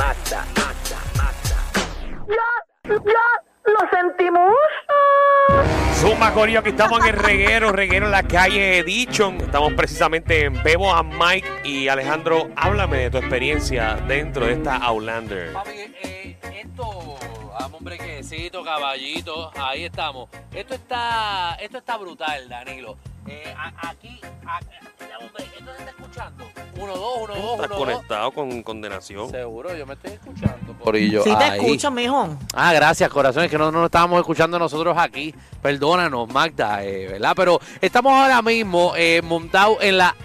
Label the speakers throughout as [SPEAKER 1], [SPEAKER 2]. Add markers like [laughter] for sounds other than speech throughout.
[SPEAKER 1] Magda.
[SPEAKER 2] Ya, ya, lo sentimos.
[SPEAKER 3] Zumba Corillo, aquí estamos en el reguero, reguero en la calle Dichon. Estamos precisamente en Bebo a Mike y Alejandro, háblame de tu experiencia dentro de esta Outlander.
[SPEAKER 4] Papi, eh, esto, dame un brequecito, caballito, ahí estamos. Esto está, esto está brutal, Danilo. Eh, a- aquí, a- dame un break, ¿esto se está escuchando? Uno, dos, uno, dos,
[SPEAKER 3] Estás
[SPEAKER 4] uno,
[SPEAKER 3] conectado con condenación.
[SPEAKER 4] Seguro, yo me estoy escuchando. Corillo,
[SPEAKER 5] Sí te
[SPEAKER 4] ahí.
[SPEAKER 5] escucho, mijo.
[SPEAKER 4] Ah, gracias, corazones, que no nos estábamos escuchando nosotros aquí. Perdónanos, Magda, eh, ¿verdad? Pero estamos ahora mismo eh, montados en la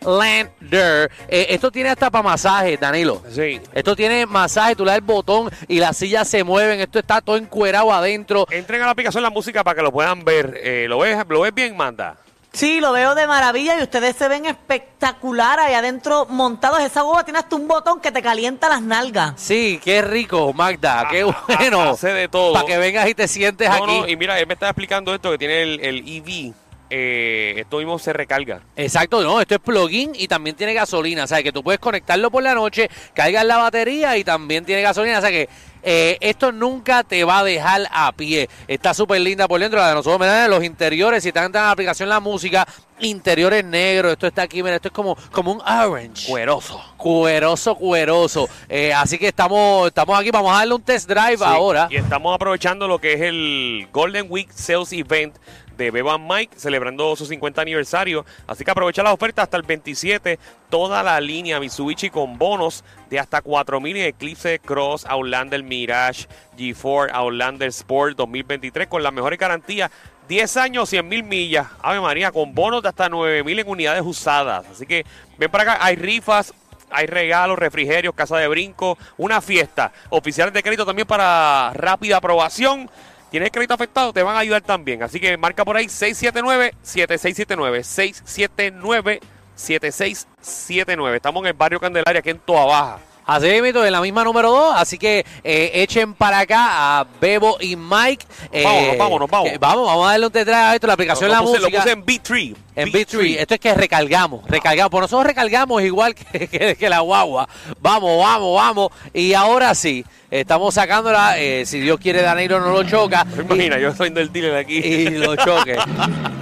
[SPEAKER 4] Outlander. Eh, esto tiene hasta para masaje, Danilo.
[SPEAKER 3] Sí.
[SPEAKER 4] Esto tiene masaje, tú le das el botón y las sillas se mueven. Esto está todo encuerado adentro.
[SPEAKER 3] Entren a la aplicación la música para que lo puedan ver. Eh, ¿lo, ves, ¿Lo ves bien, Manda?
[SPEAKER 5] Sí, lo veo de maravilla y ustedes se ven espectacular ahí adentro montados. Esa boba tiene hasta un botón que te calienta las nalgas.
[SPEAKER 4] Sí, qué rico, Magda, qué
[SPEAKER 3] Ah,
[SPEAKER 4] bueno.
[SPEAKER 3] ah, hace de todo.
[SPEAKER 4] Para que vengas y te sientes
[SPEAKER 3] No,
[SPEAKER 4] aquí.
[SPEAKER 3] no, y mira, él me estaba explicando esto que tiene el, el EV. Eh, esto mismo se recarga.
[SPEAKER 4] Exacto, no, esto es plugin y también tiene gasolina, o sea que tú puedes conectarlo por la noche, cargas la batería y también tiene gasolina, o sea que eh, esto nunca te va a dejar a pie. Está súper linda por dentro, la de nosotros, mira, los interiores, si están en la aplicación la música, interiores negros, esto está aquí, mira, esto es como, como un orange.
[SPEAKER 3] Cueroso.
[SPEAKER 4] Cueroso, cueroso. Eh, así que estamos, estamos aquí, vamos a darle un test drive
[SPEAKER 3] Sí,
[SPEAKER 4] ahora.
[SPEAKER 3] Y estamos aprovechando lo que es el Golden Week Sales Event de Beban Mike, celebrando su 50 aniversario. Así que aprovecha la oferta hasta el 27. Toda la línea Mitsubishi con bonos de hasta 4000 en Eclipse Cross, Outlander Mirage, G4, Outlander Sport 2023 con las mejores garantías. 10 años, 100 mil millas. Ave María, con bonos de hasta 9000 en unidades usadas. Así que ven para acá, hay rifas, hay regalos, refrigerios, casa de brinco, una fiesta. Oficiales de crédito también para rápida aprobación. ¿Tienes crédito afectado? Te van a ayudar también. Así que marca por ahí 679-7679. 679-7679. Estamos en el barrio Candelaria, aquí en Toa Baja.
[SPEAKER 4] Así mismo, en la misma número 2. Así que eh, echen para acá a Bebo y Mike. Eh,
[SPEAKER 3] Vámonos, vámonos, vamos.
[SPEAKER 4] que- vamos, vamos a darle un detrás a esto. La aplicación
[SPEAKER 3] lo,
[SPEAKER 4] La
[SPEAKER 3] puse, lo
[SPEAKER 4] Música.
[SPEAKER 3] puse en B3.
[SPEAKER 4] en B3. Esto es que recargamos, recargamos. Por nosotros recargamos igual [laughs] que, que- que la guagua. Vamos, vamos, vamos. Y ahora sí, estamos sacándola. eh, si Dios quiere, Danilo no lo choca. [laughs]
[SPEAKER 3] ¿Te imaginas? Yo soy del dealer aquí.
[SPEAKER 4] Y, y lo choque.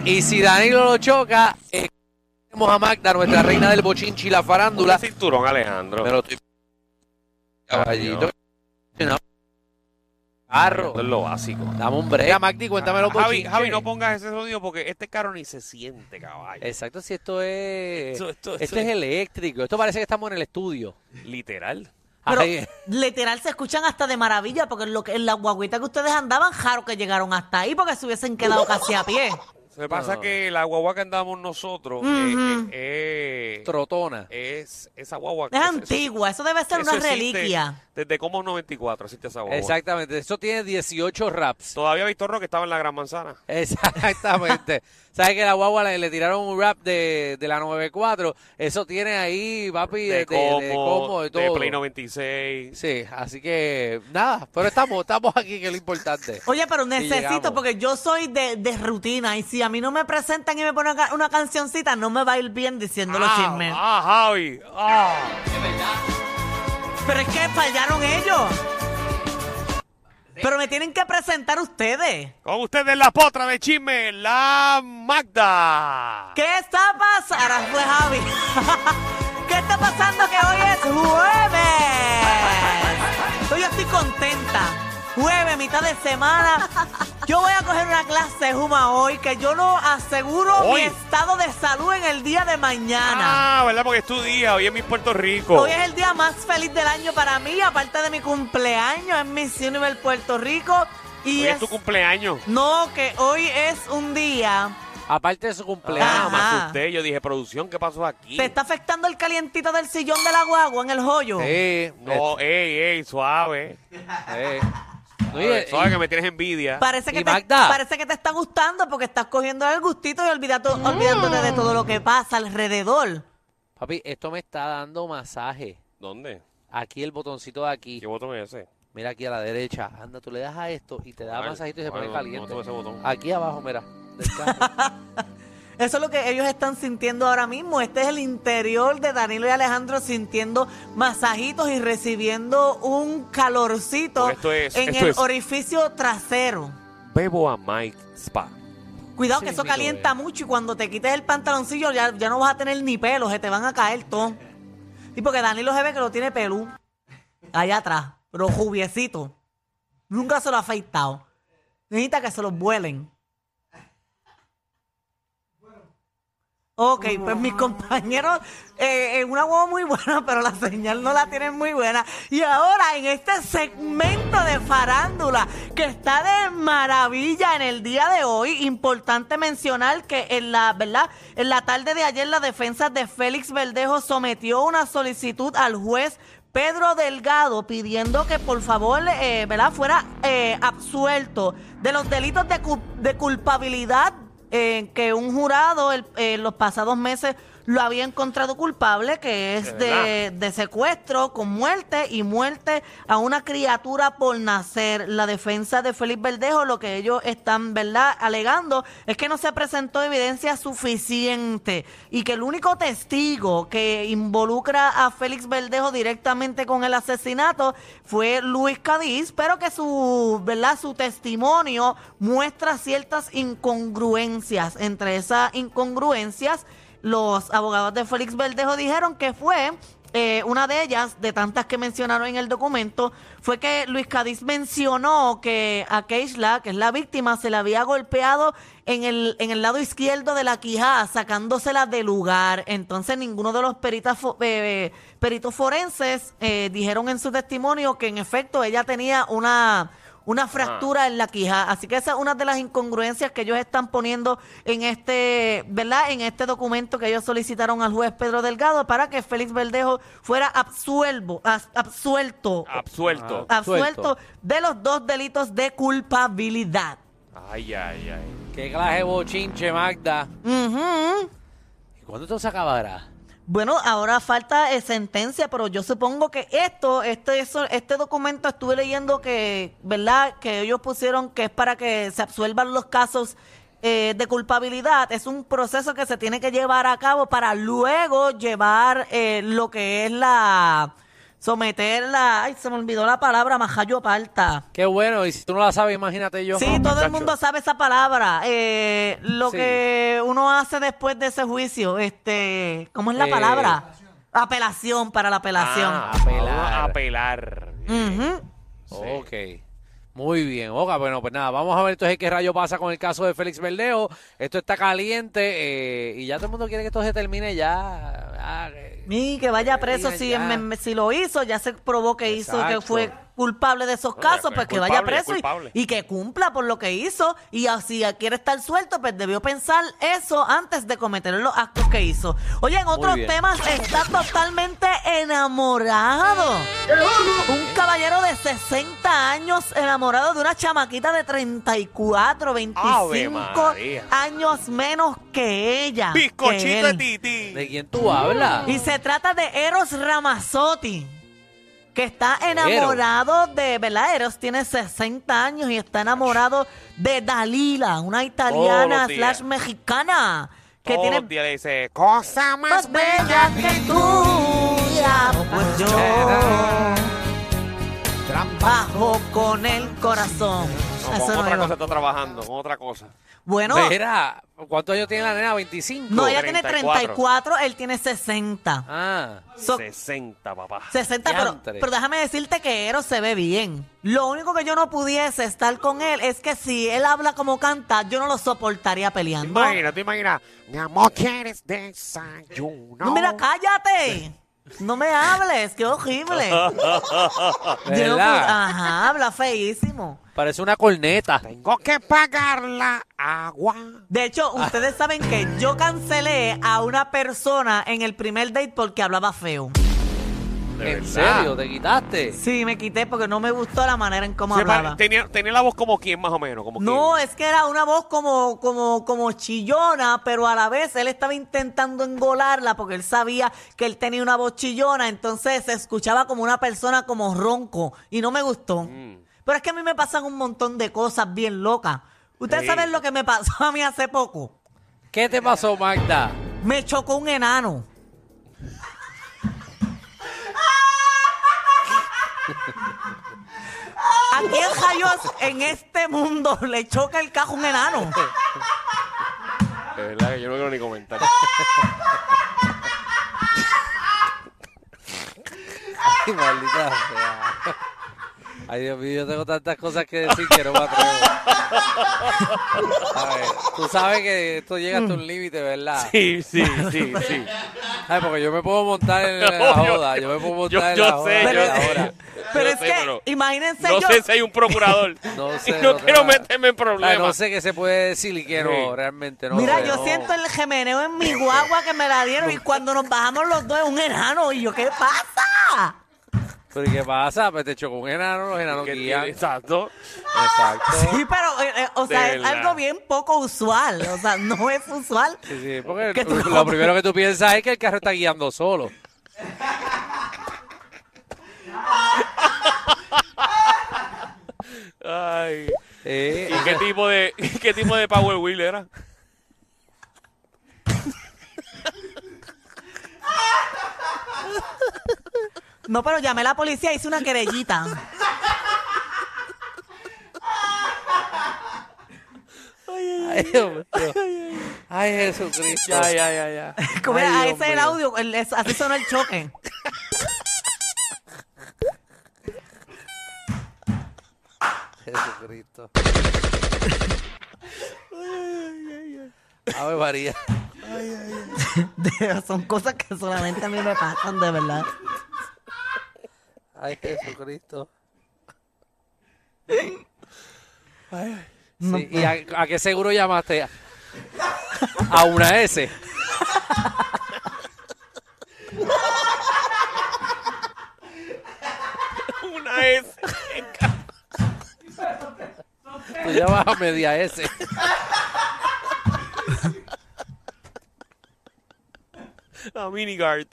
[SPEAKER 4] y si Danilo lo choca, eh, tenemos a Magda, nuestra reina del bochinchi y la farándula.
[SPEAKER 3] Un cinturón, Alejandro.
[SPEAKER 4] Me lo estoy- Caballito. No. Carro.
[SPEAKER 3] Esto es lo básico.
[SPEAKER 4] Dame un break. Magdi, cuéntame los
[SPEAKER 3] Javi. Javi, no pongas ese sonido porque este carro ni se siente, caballo.
[SPEAKER 4] Exacto, si esto es...
[SPEAKER 3] Esto- esto-
[SPEAKER 4] esto
[SPEAKER 3] esto
[SPEAKER 4] es
[SPEAKER 3] es-
[SPEAKER 4] eléctrico. Esto parece que estamos en el estudio.
[SPEAKER 3] Literal.
[SPEAKER 5] Pero
[SPEAKER 4] Ay,
[SPEAKER 5] literal se escuchan hasta de maravilla porque en, lo que, en la guaguita que ustedes andaban, jaro que llegaron hasta ahí porque se hubiesen quedado casi a pie.
[SPEAKER 3] Que pasa es que la guagua que andamos nosotros eh, eh, eh,
[SPEAKER 4] trotona.
[SPEAKER 3] es esa guagua.
[SPEAKER 5] Es
[SPEAKER 3] eso-
[SPEAKER 5] antigua, eso debe ser
[SPEAKER 3] eso
[SPEAKER 5] una
[SPEAKER 3] existe
[SPEAKER 5] reliquia.
[SPEAKER 3] Desde como 94 existe esa guagua.
[SPEAKER 4] Exactamente. Eso tiene 18 raps.
[SPEAKER 3] Todavía Víctor Roque estaba en la Gran Manzana.
[SPEAKER 4] Exactamente. [laughs] ¿Sabes que la guagua le, le tiraron un rap de, de la 94? Eso tiene ahí, papi, de,
[SPEAKER 3] De,
[SPEAKER 4] de,
[SPEAKER 3] como,
[SPEAKER 4] de combo, de
[SPEAKER 3] de
[SPEAKER 4] todo.
[SPEAKER 3] Play 96.
[SPEAKER 4] Sí, así que nada, pero estamos, estamos aquí, que es lo importante.
[SPEAKER 5] Oye, pero necesito, porque yo soy de, de rutina y si a mí no me presentan y me ponen una, cancioncita, no me va a ir bien diciendo los
[SPEAKER 3] ah,
[SPEAKER 5] chismes.
[SPEAKER 3] ah, Javi. Ah.
[SPEAKER 5] Pero es que fallaron ellos. Pero me tienen que presentar ustedes.
[SPEAKER 3] Con ustedes la potra de chisme, la Magda.
[SPEAKER 5] ¿Qué está pasando? Ahora fue Javi. [laughs] ¿Qué está pasando que hoy es jueves? Jueves, mitad de semana. Yo voy a coger una clase de Juma hoy que yo no aseguro
[SPEAKER 3] Hoy.
[SPEAKER 5] mi estado de salud en el día de mañana.
[SPEAKER 3] Ah, ¿verdad? Porque es tu día. Hoy es mi Puerto Rico.
[SPEAKER 5] Hoy es el día más feliz del año para mí, aparte de mi cumpleaños, es Miss Universe Puerto Rico. Y
[SPEAKER 3] Hoy es tu cumpleaños.
[SPEAKER 5] No, que hoy es un día.
[SPEAKER 4] Aparte de su
[SPEAKER 3] Ah,
[SPEAKER 4] cumpleaños.
[SPEAKER 3] me
[SPEAKER 5] Ajá.
[SPEAKER 3] asusté. Yo dije, producción, ¿qué pasó aquí?
[SPEAKER 5] ¿Te está afectando el calientito del sillón de la guagua en el joyo?
[SPEAKER 4] Sí,
[SPEAKER 3] No, ey, ey, suave.
[SPEAKER 4] eh,
[SPEAKER 3] Suave,
[SPEAKER 4] y-
[SPEAKER 3] que me tienes envidia.
[SPEAKER 5] Parece que,
[SPEAKER 4] ¿Y
[SPEAKER 5] te,
[SPEAKER 4] Magda?
[SPEAKER 5] parece que te está gustando porque estás cogiendo el gustito y olvidando- olvidándote de todo lo que pasa alrededor.
[SPEAKER 4] papi, esto me está dando masaje.
[SPEAKER 3] ¿Dónde?
[SPEAKER 4] Aquí el botoncito de aquí.
[SPEAKER 3] ¿Qué botón es ese?
[SPEAKER 4] Mira aquí a la derecha. Anda, tú le das a esto y te da
[SPEAKER 3] Ay,
[SPEAKER 4] masajito y se
[SPEAKER 3] ay,
[SPEAKER 4] pone
[SPEAKER 3] no,
[SPEAKER 4] caliente.
[SPEAKER 3] no tengo ese botón.
[SPEAKER 4] Aquí abajo, mira. del carro. [laughs]
[SPEAKER 5] Eso es lo que ellos están sintiendo ahora mismo. Este es el interior de Danilo y Alejandro sintiendo masajitos y recibiendo un calorcito
[SPEAKER 3] Porque esto es-
[SPEAKER 5] en
[SPEAKER 3] esto
[SPEAKER 5] el
[SPEAKER 3] es-
[SPEAKER 5] orificio trasero.
[SPEAKER 3] Bebo a Mike Spa.
[SPEAKER 5] Cuidado
[SPEAKER 4] Sí,
[SPEAKER 5] que eso calienta
[SPEAKER 4] es.
[SPEAKER 5] mucho y cuando te quites el pantaloncillo ya, ya no vas a tener ni pelo, se te van a caer todo. Y porque Danilo se ve que lo tiene pelú allá atrás, pero jubiecito. Nunca se lo ha afeitado. Necesita que se los vuelen. Ok, pues mis compañeros eh, en una huevo muy buena, [laughs] pero la señal no la tienen muy buena. Y ahora en este segmento de farándula que está de maravilla en el día de hoy, importante mencionar que en la, ¿verdad? En la tarde de ayer la defensa de Félix Verdejo sometió una solicitud al juez Pedro Delgado pidiendo que por favor, eh, ¿verdad? Fuera eh, absuelto de los delitos de, cu- de culpabilidad eh, que un jurado el- eh, los pasados meses lo había encontrado culpable, que es
[SPEAKER 3] ¿De
[SPEAKER 5] de, secuestro con muerte y muerte a una criatura por nacer. La defensa de Félix Verdejo, lo que ellos están, ¿verdad?, alegando es que no se presentó evidencia suficiente y que el único testigo que involucra a Félix Verdejo directamente con el asesinato fue Luis Cadiz, pero que su, ¿verdad?, su testimonio muestra ciertas incongruencias. Entre esas incongruencias, los abogados de Félix Verdejo dijeron que fue eh, una de ellas, de tantas que mencionaron en el documento, fue que Luis Cadiz mencionó que a Keishla, que es la víctima, se le había golpeado en el, en el lado izquierdo de la quijada, sacándosela del lugar. Entonces, ninguno de los peritas fo- eh, peritos forenses eh, dijeron en su testimonio que en efecto ella tenía una una fractura en la quija. Así que esa es una de las incongruencias que ellos están poniendo en este, ¿verdad? En este documento que ellos solicitaron al juez Pedro Delgado para que Félix Verdejo fuera absuelvo, as- absuelto,
[SPEAKER 3] Absuelto.
[SPEAKER 4] Ah.
[SPEAKER 5] absuelto
[SPEAKER 4] absuelto.
[SPEAKER 5] de los dos delitos de culpabilidad.
[SPEAKER 3] Ay, ay, ay.
[SPEAKER 4] Qué clase de bochinche, Magda.
[SPEAKER 5] Ujú.
[SPEAKER 4] ¿Y cuándo esto se acabará?
[SPEAKER 5] Bueno, ahora falta eh, sentencia, pero yo supongo que esto, este, eso, este documento estuve leyendo que, ¿verdad? Que ellos pusieron que es para que se absuelvan los casos eh, de culpabilidad. Es un proceso que se tiene que llevar a cabo para luego llevar eh, lo que es la someter la, ay, se me olvidó la palabra, majayo parta.
[SPEAKER 4] Qué bueno, y si tú no la sabes, imagínate yo.
[SPEAKER 5] Sí, todo el mundo sabe esa palabra. Eh, lo
[SPEAKER 4] Sí.
[SPEAKER 5] que uno hace después de ese juicio, este, ¿cómo es la
[SPEAKER 4] Eh,
[SPEAKER 5] palabra? Apelación para la apelación.
[SPEAKER 3] Ah,
[SPEAKER 4] Apelar.
[SPEAKER 3] apelar.
[SPEAKER 4] Ok. Muy bien, Oga. Bueno, pues nada, vamos a ver entonces qué rayo pasa con el caso de Félix Verdejo. Esto está caliente eh, y ya todo el mundo quiere que esto se termine ya. ya, eh,
[SPEAKER 5] Y que vaya preso si, me- si lo hizo, ya se probó que hizo, que
[SPEAKER 4] Exacto.
[SPEAKER 5] fue culpable de esos
[SPEAKER 3] No,
[SPEAKER 5] casos,
[SPEAKER 3] es
[SPEAKER 5] pues que
[SPEAKER 3] culpable,
[SPEAKER 5] vaya
[SPEAKER 3] es
[SPEAKER 5] preso y, que cumpla por lo que hizo. Y así quiere estar suelto, pues debió pensar eso antes de cometer los actos que hizo. Oye, en otros temas está totalmente enamorado. Un caballero de 60 años enamorado de una chamaquita de 34, 25
[SPEAKER 3] María.
[SPEAKER 5] años menos que ella. que
[SPEAKER 3] Bizcochito de. Titi.
[SPEAKER 4] ¿De quién tú hablas?
[SPEAKER 5] Y se trata de Eros Ramazzotti, que está enamorado de, ¿verdad? Eros tiene 60 añs y está enamorado de Dalila, una italiana slash mexicana, que
[SPEAKER 3] Todos
[SPEAKER 5] tiene
[SPEAKER 3] los días le dice, cosa más
[SPEAKER 5] más bella que tuya. Pues yo trabajo con el corazón. Eso
[SPEAKER 3] con
[SPEAKER 5] no
[SPEAKER 3] otra cosa está trabajando, con otra cosa.
[SPEAKER 5] Bueno,
[SPEAKER 4] Mira, ¿cuántos años tiene la nena? ¿25?
[SPEAKER 5] no, ella tiene
[SPEAKER 3] 34.
[SPEAKER 5] 34, él tiene 60.
[SPEAKER 4] Ah,
[SPEAKER 5] So-
[SPEAKER 3] 60, papá.
[SPEAKER 5] 60, pero, pero déjame decirte que Eros se ve bien. Lo único que yo no pudiese estar con él es que si él habla como canta, yo no lo soportaría
[SPEAKER 3] ¿Te
[SPEAKER 5] peleando.
[SPEAKER 3] imaginas? ¿Te imaginas? Mi amor, ¿quieres desayuno?
[SPEAKER 5] No, mira, cállate. No me hables, qué horrible. [laughs] Yo
[SPEAKER 4] ¿verdad?
[SPEAKER 5] Ajá, habla feísimo.
[SPEAKER 4] Parece una corneta.
[SPEAKER 3] Tengo que pagar la agua.
[SPEAKER 5] De hecho, ustedes saben que yo cancelé a una persona en el primer date porque hablaba feo.
[SPEAKER 3] De
[SPEAKER 4] ¿En
[SPEAKER 3] verdad.
[SPEAKER 4] serio? ¿Te quitaste?
[SPEAKER 5] Sí, me quité porque no me gustó la manera en cómo
[SPEAKER 3] Se
[SPEAKER 5] hablaba.
[SPEAKER 3] tenía, tenía la voz como quién, más o menos. Como
[SPEAKER 5] No,
[SPEAKER 3] quién.
[SPEAKER 5] es que era una voz como, como, como chillona, pero a la vez él estaba intentando engolarla porque él sabía que él tenía una voz chillona, entonces se escuchaba como una persona como ronco y no me gustó.
[SPEAKER 3] Mm.
[SPEAKER 5] Pero es que a mí me pasan un montón de cosas bien locas. Ustedes
[SPEAKER 3] Sí.
[SPEAKER 5] saben lo que me pasó a mí hace poco.
[SPEAKER 4] ¿Qué te pasó, Magda?
[SPEAKER 5] Me chocó un enano. ¿A quién rayos en este mundo le choca el cajo un enano?
[SPEAKER 3] De verdad que yo no quiero ni comentar.
[SPEAKER 4] Ay, maldita sea. Ay, Dios mío, yo tengo tantas cosas que decir que no me atrevo. A ver, tú sabes que esto llega hasta un límite, ¿verdad?
[SPEAKER 3] Sí, sí, sí, sí.
[SPEAKER 4] Ay, porque yo me puedo montar en [laughs] la joda. Yo me puedo montar
[SPEAKER 3] yo
[SPEAKER 4] en la joda.
[SPEAKER 3] sé, yo
[SPEAKER 4] ahora.
[SPEAKER 5] Pero es
[SPEAKER 3] sé,
[SPEAKER 5] que,
[SPEAKER 3] pero
[SPEAKER 5] imagínense
[SPEAKER 3] No
[SPEAKER 5] yo.
[SPEAKER 3] sé si hay un procurador. [laughs]
[SPEAKER 4] No
[SPEAKER 3] y
[SPEAKER 4] sé,
[SPEAKER 3] no
[SPEAKER 4] no
[SPEAKER 3] quiero
[SPEAKER 4] va-
[SPEAKER 3] meterme en
[SPEAKER 4] Ay,
[SPEAKER 3] problemas.
[SPEAKER 4] no sé qué se puede decir y qué no,
[SPEAKER 3] Sí.
[SPEAKER 4] realmente no.
[SPEAKER 5] Mira,
[SPEAKER 4] sé,
[SPEAKER 5] yo
[SPEAKER 4] no.
[SPEAKER 5] siento el gemeneo en mi guagua que me la dieron y cuando nos bajamos los dos es un enano. Y yo, ¿qué pasa?
[SPEAKER 4] ¿Pero qué pasa? Pues te chocó un enano, los enanos
[SPEAKER 3] Que
[SPEAKER 4] guían.
[SPEAKER 3] tiene- Exacto.
[SPEAKER 4] Exacto.
[SPEAKER 5] Sí, pero, eh, eh, o sea,
[SPEAKER 3] De
[SPEAKER 5] es
[SPEAKER 3] verdad.
[SPEAKER 5] algo bien poco usual. O sea, no es usual.
[SPEAKER 4] Sí, sí, porque
[SPEAKER 5] Que tú-
[SPEAKER 4] lo primero que tú piensas es que el carro está guiando solo.
[SPEAKER 3] Ay.
[SPEAKER 4] Eh,
[SPEAKER 3] ¿Y qué tipo de [laughs] qué tipo de Power Wheel era?
[SPEAKER 5] No, pero llamé a la policía, hice una querellita.
[SPEAKER 4] Ay, Dios mío. Ay, Jesucristo.
[SPEAKER 3] Ya, ya, ya, ya.
[SPEAKER 5] Como
[SPEAKER 4] Ay,
[SPEAKER 5] era,
[SPEAKER 4] Dios
[SPEAKER 5] ese es el
[SPEAKER 4] mío.
[SPEAKER 5] audio, el- es- así sonó el choque.
[SPEAKER 4] Jesucristo. Ave María. [laughs]
[SPEAKER 5] De- Son cosas que solamente a mí me pasan, de verdad.
[SPEAKER 4] Ay, Jesucristo.
[SPEAKER 5] No
[SPEAKER 4] Sí, ¿Y a, a qué seguro llamaste? A una S.
[SPEAKER 3] Una S.
[SPEAKER 4] Tú llamas a media S.
[SPEAKER 3] La miniguard.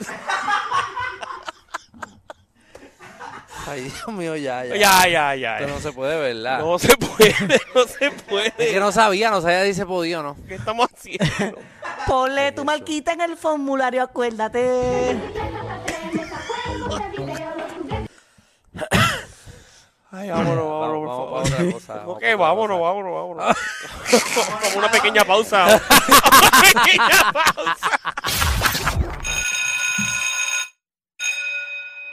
[SPEAKER 4] Ay, Dios mío, ya, ya.
[SPEAKER 3] Ya, ya, ya.
[SPEAKER 4] Esto no se puede, ¿verdad?
[SPEAKER 3] No se puede, [laughs] no se
[SPEAKER 4] Es que
[SPEAKER 3] puede.
[SPEAKER 4] no sabía, no sabía si se podía o no.
[SPEAKER 3] ¿Qué estamos haciendo?
[SPEAKER 5] Ponle tu marquita en el formulario, acuérdate.
[SPEAKER 3] Ay, vámonos,
[SPEAKER 4] Vamos,
[SPEAKER 3] vámonos,
[SPEAKER 4] vamos
[SPEAKER 3] por favor.
[SPEAKER 4] otra cosa.
[SPEAKER 3] Ok, vámonos,
[SPEAKER 4] cosa.
[SPEAKER 3] vámonos, vámonos. [laughs] Como una pequeña pausa. [laughs] Una pequeña pausa.